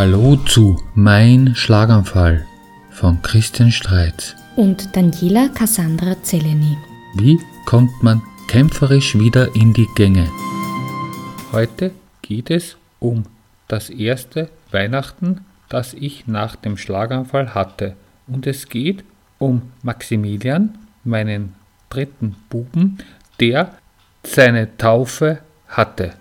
Hallo zu Mein Schlaganfall von Christian Streitz. und Daniela Cassandra Zeleny. Wie kommt man kämpferisch wieder in die Gänge? Heute geht es um das erste Weihnachten, das ich nach dem Schlaganfall hatte. Und es geht um Maximilian, meinen dritten Buben, der seine Taufe hatte.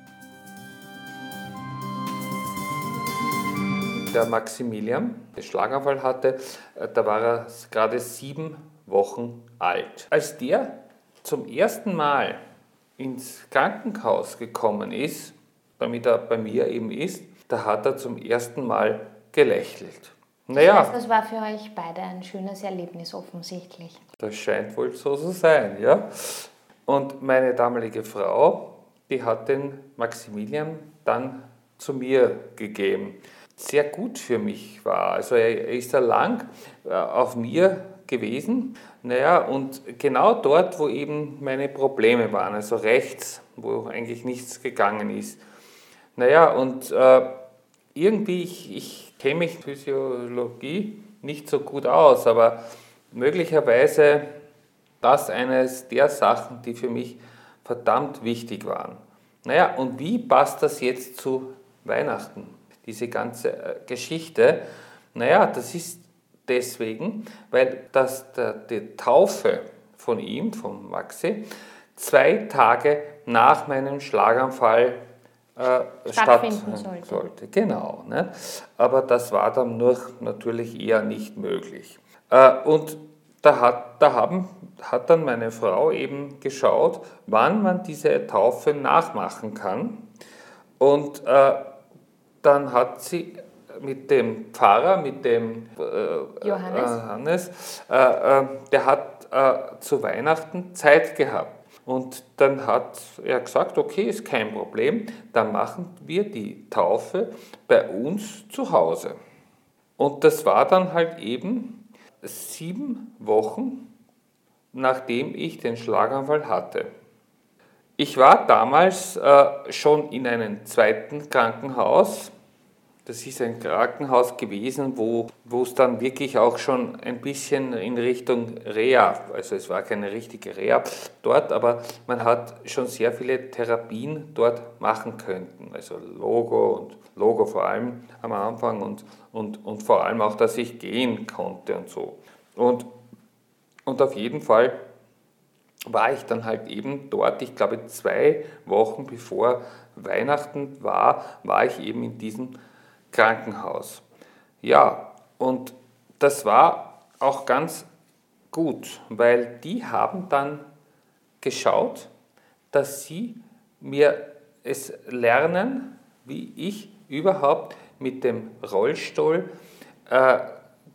Der Maximilian, der Schlaganfall hatte, äh, da war er gerade sieben Wochen alt. Als der zum ersten Mal ins Krankenhaus gekommen ist, damit er bei mir eben ist, da hat er zum ersten Mal gelächelt. Naja, Das war für euch beide ein schönes Erlebnis offensichtlich. das scheint wohl so zu sein, ja. Und meine damalige Frau, die hat den Maximilian dann zu mir gegeben. Sehr gut für mich war. Also er ist ja lang äh, auf mir gewesen. Naja, und genau dort, wo eben meine Probleme waren, also rechts, wo eigentlich nichts gegangen ist. Naja, und äh, irgendwie, ich, ich kenne mich Physiologie nicht so gut aus, aber möglicherweise das eines der Sachen, die für mich verdammt wichtig waren. Naja, und wie passt das jetzt zu Weihnachten, diese ganze äh, Geschichte? Naja, das ist deswegen, weil das, der, die Taufe von ihm, von Maxi, zwei Tage nach meinem Schlaganfall äh, Stattfinden stattfinden sollte. Genau. Ne? Aber das war dann nur natürlich eher nicht möglich. Äh, und da, hat, da haben, hat dann meine Frau eben geschaut, wann man diese Taufe nachmachen kann. Und äh, dann hat sie mit dem Pfarrer, mit dem äh, Johannes. Johannes äh, äh, der hat äh, zu Weihnachten Zeit gehabt. Und dann hat er gesagt, okay, ist kein Problem, dann machen wir die Taufe bei uns zu Hause. Und das war dann halt eben sieben Wochen, nachdem ich den Schlaganfall hatte. Ich war damals äh, schon in einem zweiten Krankenhaus. Das ist ein Krankenhaus gewesen, wo, wo es dann wirklich auch schon ein bisschen in Richtung Reha, also es war keine richtige Reha dort, aber man hat schon sehr viele Therapien dort machen können. Also Logo und Logo vor allem am Anfang und, und, und vor allem auch, dass ich gehen konnte und so. Und, und auf jeden Fall war ich dann halt eben dort, ich glaube zwei Wochen bevor Weihnachten war, war ich eben in diesem Krankenhaus. Ja, und das war auch ganz gut, weil die haben dann geschaut, dass sie mir es lernen, wie ich überhaupt mit dem Rollstuhl äh,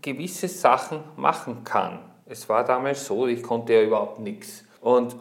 gewisse Sachen machen kann. Es war damals so, ich konnte ja überhaupt nichts. Und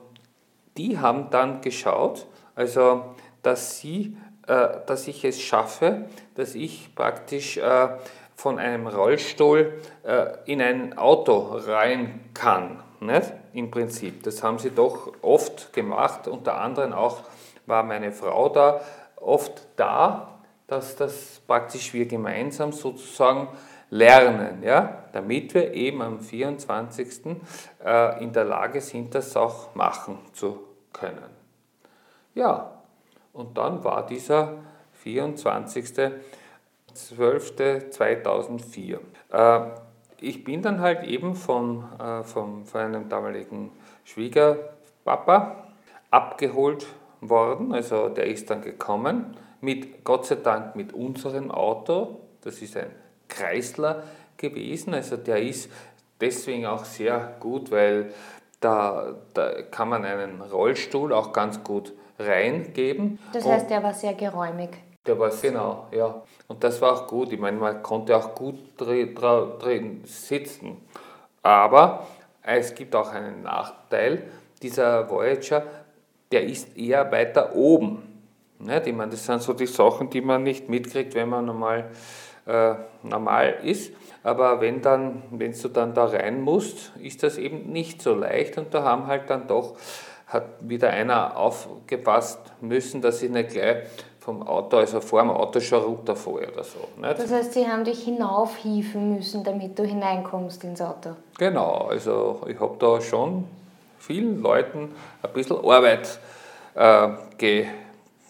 die haben dann geschaut, also dass sie, äh, dass ich es schaffe, dass ich praktisch äh, von einem Rollstuhl äh, in ein Auto rein kann. Nicht? Im Prinzip. Das haben sie doch oft gemacht. Unter anderem auch war meine Frau da oft da, dass das praktisch wir gemeinsam sozusagen lernen, ja, damit wir eben am 24. Äh, in der Lage sind, das auch machen zu können. Ja, und dann war dieser 24.12.2004. Äh, ich bin dann halt eben von, äh, vom, von einem damaligen Schwiegerpapa abgeholt worden, also der ist dann gekommen, mit Gott sei Dank mit unserem Auto, das ist ein Kreisler gewesen, also der ist deswegen auch sehr gut, weil da, da kann man einen Rollstuhl auch ganz gut reingeben. Das heißt, er war sehr geräumig. der war genau, ja. Und das war auch gut. Ich meine, man konnte auch gut drin sitzen. Aber es gibt auch einen Nachteil. Dieser Voyager, der ist eher weiter oben. Nicht? Ich meine, das sind so die Sachen, die man nicht mitkriegt, wenn man normal, äh, normal ist. Aber wenn, dann, wenn du dann da rein musst, ist das eben nicht so leicht. Und da haben halt dann doch hat wieder einer aufgepasst müssen, dass ich nicht gleich vom Auto, also vor dem Auto schon runterfalle oder so. Nicht? Das heißt, sie haben dich hinaufhieven müssen, damit du hineinkommst ins Auto. Genau, also ich habe da schon vielen Leuten ein bisschen Arbeit äh,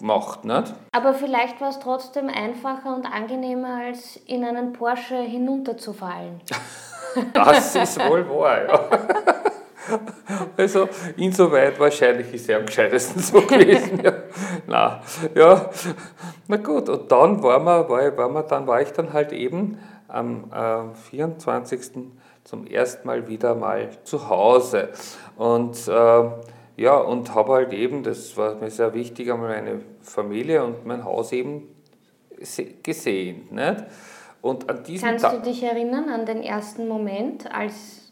gemacht. Nicht? Aber vielleicht war es trotzdem einfacher und angenehmer, als in einen Porsche hinunterzufallen. das ist wohl wahr, ja. Also insoweit wahrscheinlich ist er am gescheitesten so gewesen. Ja. Na, ja, na gut, und dann war, wir, war, war wir, dann war ich dann halt eben am äh, 24. zum ersten Mal wieder mal zu Hause. Und äh, ja, und habe halt eben, das war mir sehr wichtig, einmal meine Familie und mein Haus eben gesehen. Nicht? Und an diesem Kannst du dich erinnern an den ersten Moment, als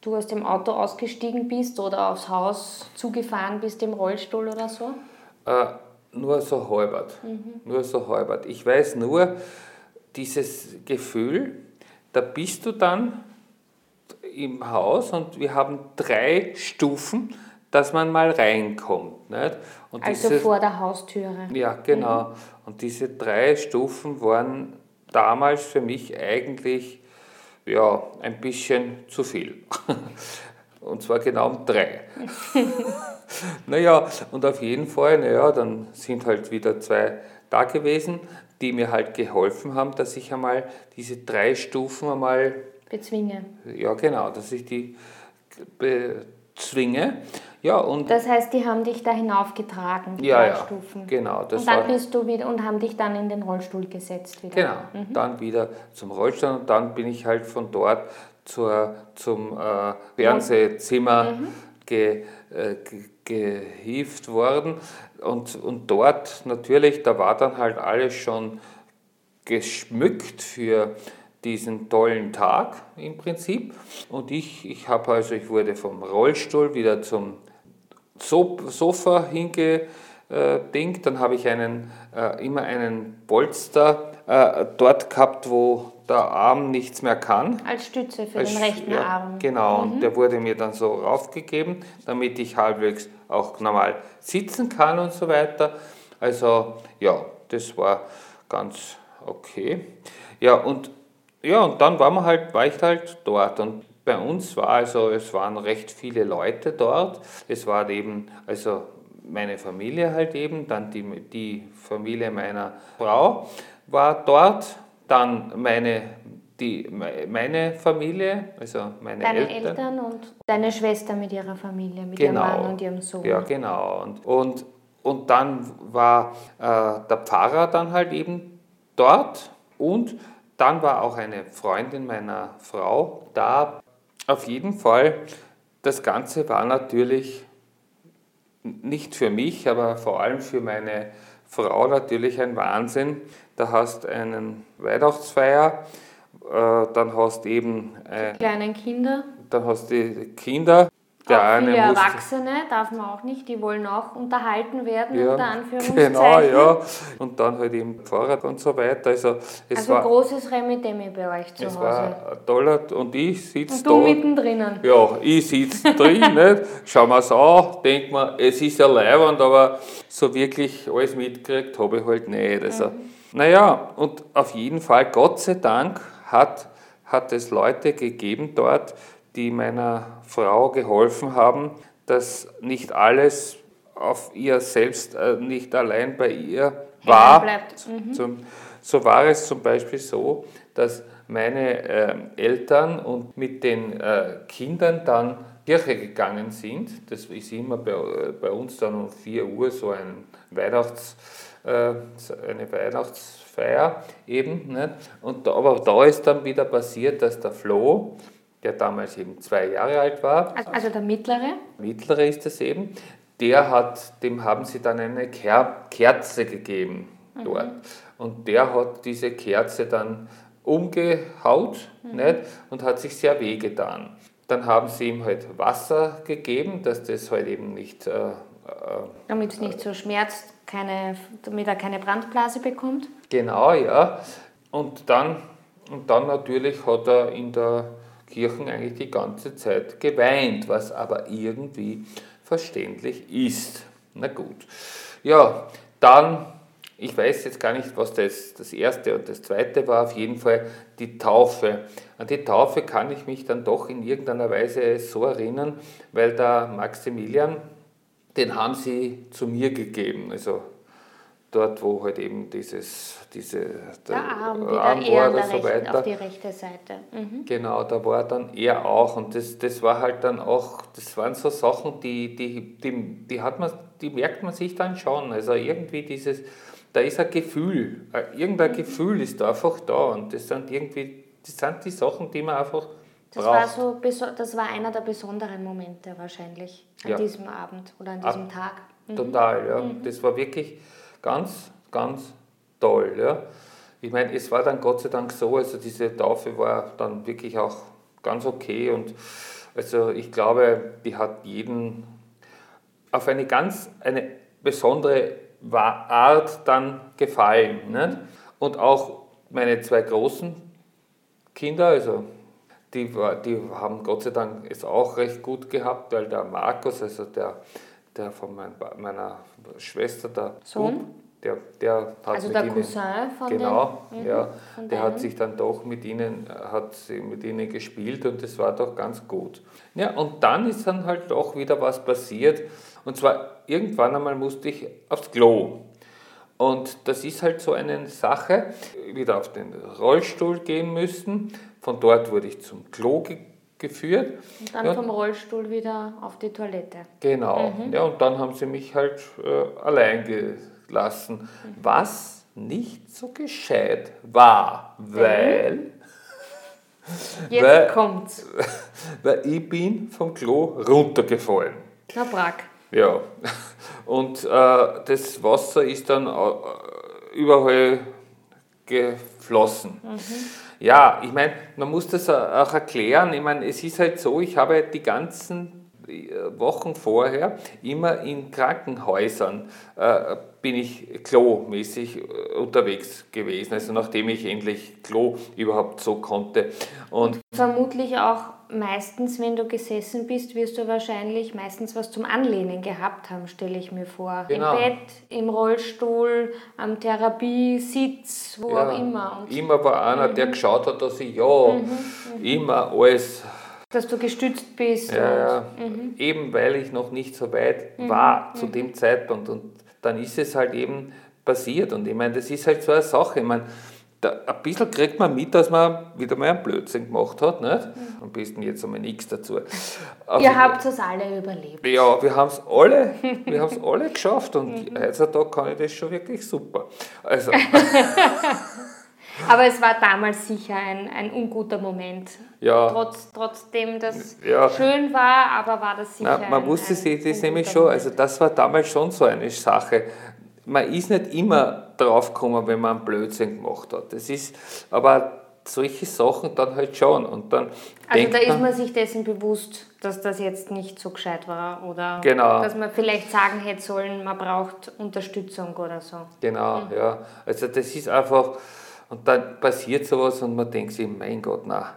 du aus dem Auto ausgestiegen bist oder aufs Haus zugefahren bist im Rollstuhl oder so? Äh, nur so halbert. Mhm. Nur so halbert. Ich weiß nur, dieses Gefühl, da bist du dann im Haus und wir haben drei Stufen dass man mal reinkommt. Nicht? Und also diese, vor der Haustüre. Ja, genau. Mhm. Und diese drei Stufen waren damals für mich eigentlich ja, ein bisschen zu viel. Und zwar genau um drei. naja, und auf jeden Fall, naja, dann sind halt wieder zwei da gewesen, die mir halt geholfen haben, dass ich einmal diese drei Stufen einmal bezwinge. Ja, genau, dass ich die bezwinge. Ja, und das heißt, die haben dich da hinaufgetragen, die ja, drei ja, Stufen. Genau. Das und dann bist du wieder und haben dich dann in den Rollstuhl gesetzt wieder. Genau, mhm. dann wieder zum Rollstuhl und dann bin ich halt von dort zur, zum äh, Fernsehzimmer mhm. ge, äh, gehievt worden. Und, und dort natürlich, da war dann halt alles schon geschmückt für diesen tollen Tag im Prinzip. Und ich, ich habe also, ich wurde vom Rollstuhl wieder zum Sofa hingedingt, dann habe ich einen, äh, immer einen Polster äh, dort gehabt, wo der Arm nichts mehr kann. Als Stütze für Als, den rechten ja, Arm. Genau, mhm. und der wurde mir dann so raufgegeben, damit ich halbwegs auch normal sitzen kann und so weiter. Also ja, das war ganz okay. Ja, und, ja, und dann war, man halt, war ich halt dort und bei uns war also, es waren recht viele Leute dort. Es war eben, also meine Familie halt eben, dann die, die Familie meiner Frau war dort, dann meine, die, meine Familie, also meine Deine Eltern. Eltern und deine Schwester mit ihrer Familie, mit genau, ihrem Mann und ihrem Sohn. Ja, genau. Und, und, und dann war äh, der Pfarrer dann halt eben dort und dann war auch eine Freundin meiner Frau da, auf jeden Fall, das Ganze war natürlich nicht für mich, aber vor allem für meine Frau natürlich ein Wahnsinn. Da hast du einen Weihnachtsfeier, äh, dann hast du eben... Äh, die kleinen Kinder. Dann hast du die Kinder, der auch viele Erwachsene darf man auch nicht, die wollen auch unterhalten werden, ja, unter Anführungszeichen. Genau, ja. Und dann halt eben Fahrrad und so weiter. Also, es also war, großes euch zu es Hause. war toller und ich sitze da. Und du mittendrin. Ja, ich sitze drin, nicht? schau mir es an, denke mir, es ist ja leibend, aber so wirklich alles mitgekriegt habe ich halt nicht. Also, mhm. Naja, und auf jeden Fall, Gott sei Dank, hat, hat es Leute gegeben dort, die meiner Frau geholfen haben, dass nicht alles auf ihr selbst, äh, nicht allein bei ihr war. Mhm. so war es zum Beispiel so, dass meine äh, Eltern und mit den äh, Kindern dann Kirche gegangen sind. Das ist immer bei, bei uns dann um 4 Uhr so ein Weihnachts, eine Weihnachtsfeier eben. Ne? Und da, aber da ist dann wieder passiert, dass der Flo, der damals eben zwei Jahre alt war. Also, der mittlere? Mittlere ist es eben. Der hat, dem haben sie dann eine Ker Kerze gegeben mhm. dort. Und der hat diese Kerze dann umgehaut mhm. nicht, und hat sich sehr wehgetan. Dann haben sie ihm halt Wasser gegeben, dass das halt eben nicht. Äh, äh damit es nicht so schmerzt, keine, damit er keine Brandblase bekommt? Genau, ja. Und dann, und dann natürlich hat er in der Kirchen eigentlich die ganze Zeit geweint, was aber irgendwie verständlich ist. Na gut. Ja, dann ich weiß jetzt gar nicht, was das, das erste und das zweite war, auf jeden Fall die Taufe. An die Taufe kann ich mich dann doch in irgendeiner Weise so erinnern, weil der Maximilian, den haben sie zu mir gegeben. Also dort, wo halt eben dieses, diese, der, der Arm, Arm war oder so rechten, weiter. Auf die rechte Seite. Mhm. Genau, da war dann er auch und das, das war halt dann auch, das waren so Sachen, die, die, die, die, hat man, die merkt man sich dann schon. Also irgendwie dieses, da ist ein Gefühl, irgendein Gefühl ist da einfach da und das sind irgendwie, das sind die Sachen, die man einfach das braucht. War so, das war einer der besonderen Momente wahrscheinlich an ja. diesem Abend oder an diesem Ab, Tag. Mhm. Total, ja. Mhm. Das war wirklich ganz, ganz toll, ja. Ich meine, es war dann Gott sei Dank so, also diese Taufe war dann wirklich auch ganz okay und also ich glaube, die hat jeden auf eine ganz, eine besondere Art dann gefallen. Nicht? Und auch meine zwei großen Kinder, also die, die haben Gott sei Dank es auch recht gut gehabt, weil der Markus, also der, der von mein, meiner Schwester, der Sohn, der, der hat also der ihnen, Cousin von genau, den, ja, mhm, der hat sich dann doch mit ihnen, hat mit ihnen gespielt und das war doch ganz gut. Ja, und dann ist dann halt doch wieder was passiert und zwar irgendwann einmal musste ich aufs Klo. Und das ist halt so eine Sache, wieder auf den Rollstuhl gehen müssen. Von dort wurde ich zum Klo ge geführt. Und dann ja, vom Rollstuhl wieder auf die Toilette. Genau. Mhm. Ja, und dann haben sie mich halt äh, allein gelassen. Mhm. Was nicht so gescheit war, weil. Jetzt weil, kommt's. Weil ich bin vom Klo runtergefallen. Na, Brack. Ja, und äh, das Wasser ist dann überall geflossen. Mhm. Ja, ich meine, man muss das auch erklären. Ich meine, es ist halt so, ich habe die ganzen Wochen vorher immer in Krankenhäusern äh, bin ich Klo-mäßig äh, unterwegs gewesen, also nachdem ich endlich Klo überhaupt so konnte. Und Vermutlich auch meistens, wenn du gesessen bist, wirst du wahrscheinlich meistens was zum Anlehnen gehabt haben, stelle ich mir vor. Genau. Im Bett, im Rollstuhl, am Therapiesitz, wo ja, auch immer. Und immer war einer, mhm. der geschaut hat, dass ich ja mhm, mhm. immer alles. Dass du gestützt bist. Ja, mhm. eben weil ich noch nicht so weit mhm, war zu mhm. dem Zeitpunkt. Und dann ist es halt eben passiert. Und ich meine, das ist halt so eine Sache. Ich meine, da, ein bisschen kriegt man mit, dass man wieder mal einen Blödsinn gemacht hat. Nicht? Mhm. Am besten jetzt einmal nichts dazu. Auf Ihr habt es alle überlebt. Ja, wir haben es alle, alle geschafft und mhm. heutzutage kann ich das schon wirklich super. Also. Aber es war damals sicher ein, ein unguter Moment. Ja. Trotz, trotzdem das ja. schön war, aber war das sicher. Nein, man ein, wusste sich das nämlich schon, also das war damals schon so eine Sache man ist nicht immer drauf gekommen, wenn man einen Blödsinn gemacht hat. Das ist, aber solche Sachen dann halt schon. Und dann also da ist man sich dessen bewusst, dass das jetzt nicht so gescheit war oder genau. dass man vielleicht sagen hätte sollen, man braucht Unterstützung oder so. Genau, mhm. ja. Also das ist einfach, und dann passiert sowas und man denkt sich, mein Gott, na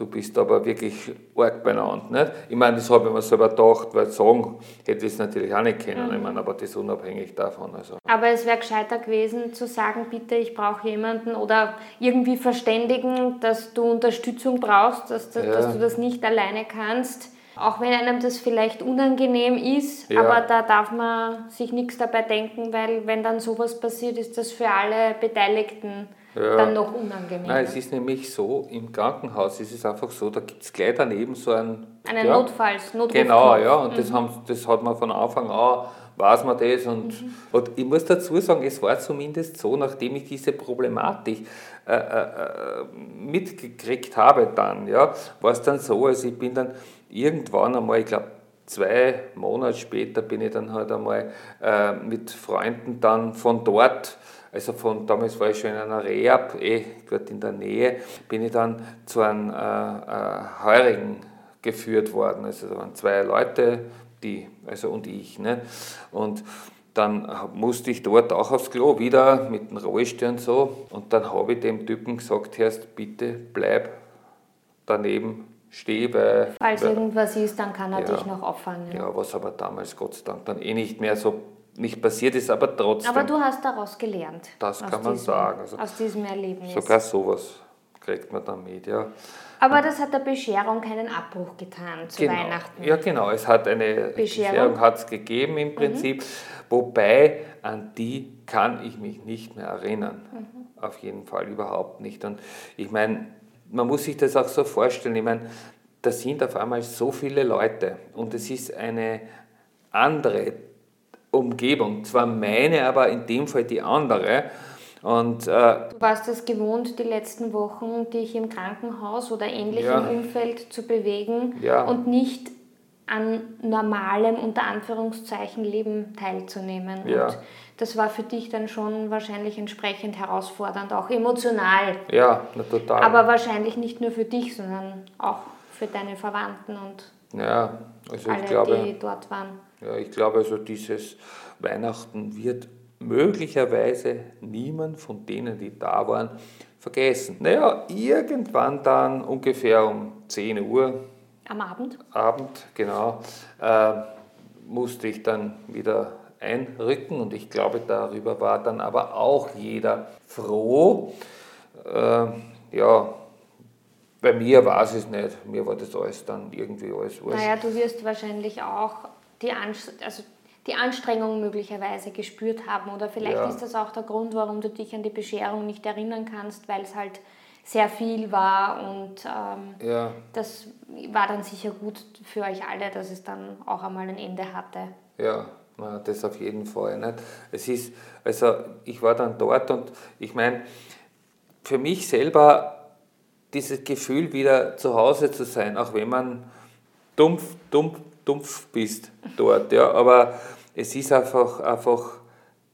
du bist aber wirklich arg beieinander. Nicht? Ich meine, das habe ich mir selber gedacht, weil sagen hätte ich es natürlich auch nicht kennen, mhm. ich meine, aber das unabhängig davon. Also. Aber es wäre gescheiter gewesen zu sagen, bitte, ich brauche jemanden oder irgendwie verständigen, dass du Unterstützung brauchst, dass, dass, ja. dass du das nicht alleine kannst. Auch wenn einem das vielleicht unangenehm ist, ja. aber da darf man sich nichts dabei denken, weil wenn dann sowas passiert, ist das für alle Beteiligten ja. dann noch unangenehm. Nein, es ist nämlich so, im Krankenhaus ist es einfach so, da gibt es gleich daneben so ein... Einen ja, Notfalls, Notruf Genau, ja, und mhm. das, haben, das hat man von Anfang an, weiß man das. Und, mhm. und ich muss dazu sagen, es war zumindest so, nachdem ich diese Problematik äh, äh, äh mitgekriegt habe dann, ja, war es dann so, also ich bin dann irgendwann einmal, ich glaube, zwei Monate später bin ich dann halt einmal äh, mit Freunden dann von dort also von damals war ich schon in einer Rehab, eh dort in der Nähe, bin ich dann zu einem äh, äh, Heurigen geführt worden. Also da waren zwei Leute, die, also und ich. Ne? Und dann musste ich dort auch aufs Klo, wieder mit dem Rollstuhl und so. Und dann habe ich dem Typen gesagt, Herrst, bitte bleib daneben Weil, Falls irgendwas ist, dann kann er ja, dich noch auffangen. Ja, was aber damals Gott sei Dank dann eh nicht mehr so nicht passiert ist, aber trotzdem. Aber du hast daraus gelernt. Das kann man diesem, sagen. Also aus diesem Erlebnis. Sogar sowas kriegt man dann mit, ja. Aber das hat der Bescherung keinen Abbruch getan zu genau. Weihnachten. Ja, genau. Es hat eine Bescherung, Bescherung hat es gegeben im Prinzip, mhm. wobei an die kann ich mich nicht mehr erinnern. Mhm. Auf jeden Fall überhaupt nicht. Und ich meine, man muss sich das auch so vorstellen. Ich meine, da sind auf einmal so viele Leute und es ist eine andere Umgebung. Zwar meine, aber in dem Fall die andere. Und, äh, du warst es gewohnt, die letzten Wochen dich im Krankenhaus oder ähnlichem ja, Umfeld zu bewegen ja. und nicht an normalem, unter Anführungszeichen, Leben teilzunehmen. Ja. Und das war für dich dann schon wahrscheinlich entsprechend herausfordernd, auch emotional. Ja, na, total. Aber wahrscheinlich nicht nur für dich, sondern auch für deine Verwandten und ja, also alle, glaube, die dort waren. Ja, ich glaube also, dieses Weihnachten wird möglicherweise niemand von denen, die da waren, vergessen. Naja, irgendwann dann ungefähr um 10 Uhr. Am Abend? Abend, genau. Äh, musste ich dann wieder einrücken und ich glaube, darüber war dann aber auch jeder froh. Äh, ja, bei mir war es nicht. Mir war das alles dann irgendwie alles wurscht. Naja, du wirst wahrscheinlich auch die, also die Anstrengung möglicherweise gespürt haben. Oder vielleicht ja. ist das auch der Grund, warum du dich an die Bescherung nicht erinnern kannst, weil es halt sehr viel war und ähm, ja. das war dann sicher gut für euch alle, dass es dann auch einmal ein Ende hatte. Ja, das auf jeden Fall. Nicht? Es ist, also ich war dann dort und ich meine, für mich selber dieses Gefühl, wieder zu Hause zu sein, auch wenn man dumpf, dumpf, dumpf bist dort. Ja, aber es ist einfach, einfach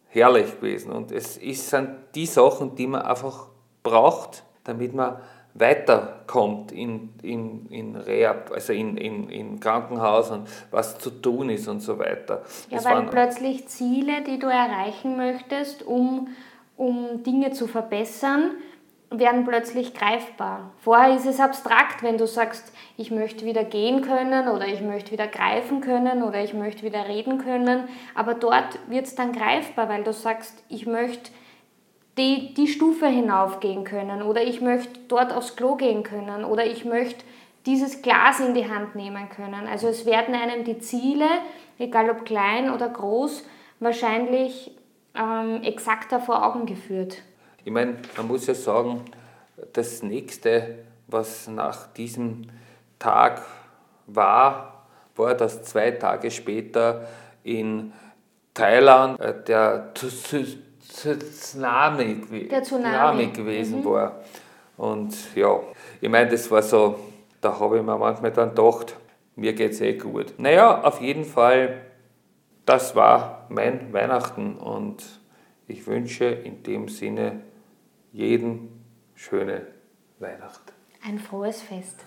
herrlich gewesen. Und es ist, sind die Sachen, die man einfach braucht, damit man weiterkommt in, in, in Rehab, also in, in, in Krankenhaus und was zu tun ist und so weiter. Ja, das weil plötzlich Ziele, die du erreichen möchtest, um, um Dinge zu verbessern, werden plötzlich greifbar. Vorher ist es abstrakt, wenn du sagst, ich möchte wieder gehen können oder ich möchte wieder greifen können oder ich möchte wieder reden können, aber dort wird es dann greifbar, weil du sagst, ich möchte die, die Stufe hinaufgehen können oder ich möchte dort aufs Klo gehen können oder ich möchte dieses Glas in die Hand nehmen können. Also es werden einem die Ziele, egal ob klein oder groß, wahrscheinlich ähm, exakter vor Augen geführt. Ich meine, man muss ja sagen, das nächste, was nach diesem Tag war, war, dass zwei Tage später in Thailand äh, der Tsunami, der Tsunami. gewesen mhm. war. Und ja, ich meine, das war so, da habe ich mir manchmal dann gedacht, mir geht es eh gut. Naja, auf jeden Fall, das war mein Weihnachten und ich wünsche in dem Sinne jeden schöne Weihnacht. Ein frohes Fest.